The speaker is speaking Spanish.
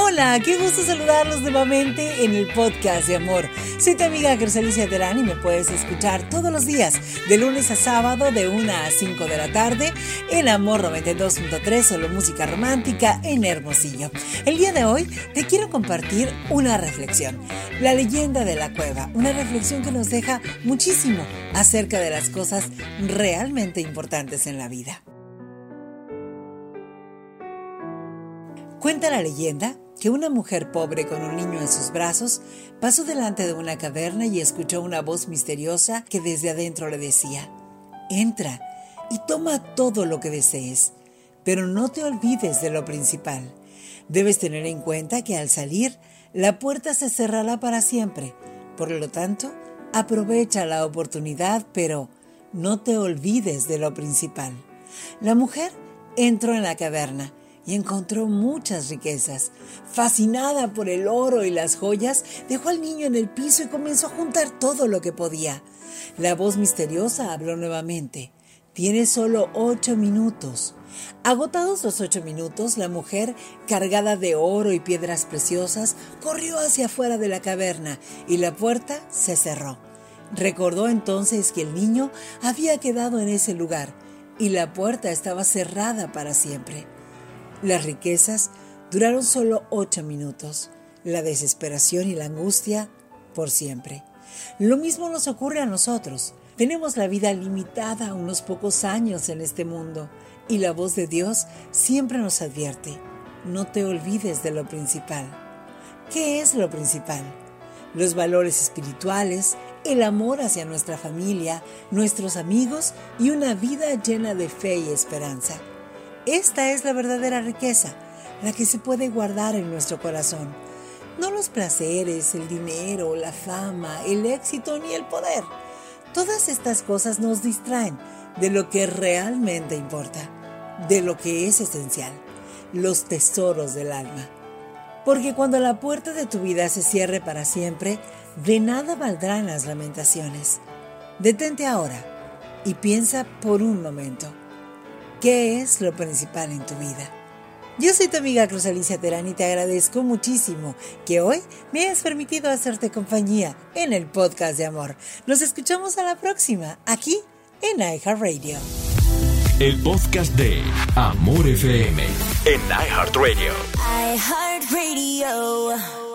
Hola, qué gusto saludarlos nuevamente en el podcast de amor. Soy tu amiga Crisalicia Terán y me puedes escuchar todos los días, de lunes a sábado, de 1 a 5 de la tarde, en Amor 92.3, solo música romántica en Hermosillo. El día de hoy te quiero compartir una reflexión. La leyenda de la cueva, una reflexión que nos deja muchísimo acerca de las cosas realmente importantes en la vida. Cuenta la leyenda que una mujer pobre con un niño en sus brazos pasó delante de una caverna y escuchó una voz misteriosa que desde adentro le decía, entra y toma todo lo que desees, pero no te olvides de lo principal. Debes tener en cuenta que al salir, la puerta se cerrará para siempre. Por lo tanto, aprovecha la oportunidad, pero no te olvides de lo principal. La mujer entró en la caverna y encontró muchas riquezas. Fascinada por el oro y las joyas, dejó al niño en el piso y comenzó a juntar todo lo que podía. La voz misteriosa habló nuevamente. Tienes solo ocho minutos. Agotados los ocho minutos, la mujer, cargada de oro y piedras preciosas, corrió hacia afuera de la caverna y la puerta se cerró. Recordó entonces que el niño había quedado en ese lugar y la puerta estaba cerrada para siempre. Las riquezas duraron solo ocho minutos, la desesperación y la angustia por siempre. Lo mismo nos ocurre a nosotros. Tenemos la vida limitada a unos pocos años en este mundo y la voz de Dios siempre nos advierte, no te olvides de lo principal. ¿Qué es lo principal? Los valores espirituales, el amor hacia nuestra familia, nuestros amigos y una vida llena de fe y esperanza. Esta es la verdadera riqueza, la que se puede guardar en nuestro corazón. No los placeres, el dinero, la fama, el éxito ni el poder. Todas estas cosas nos distraen de lo que realmente importa, de lo que es esencial, los tesoros del alma. Porque cuando la puerta de tu vida se cierre para siempre, de nada valdrán las lamentaciones. Detente ahora y piensa por un momento. ¿Qué es lo principal en tu vida? Yo soy tu amiga Cruz Alicia Terán y te agradezco muchísimo que hoy me hayas permitido hacerte compañía en el podcast de amor. Nos escuchamos a la próxima, aquí en iHeartRadio. El podcast de Amor FM en iHeartRadio. iHeartRadio.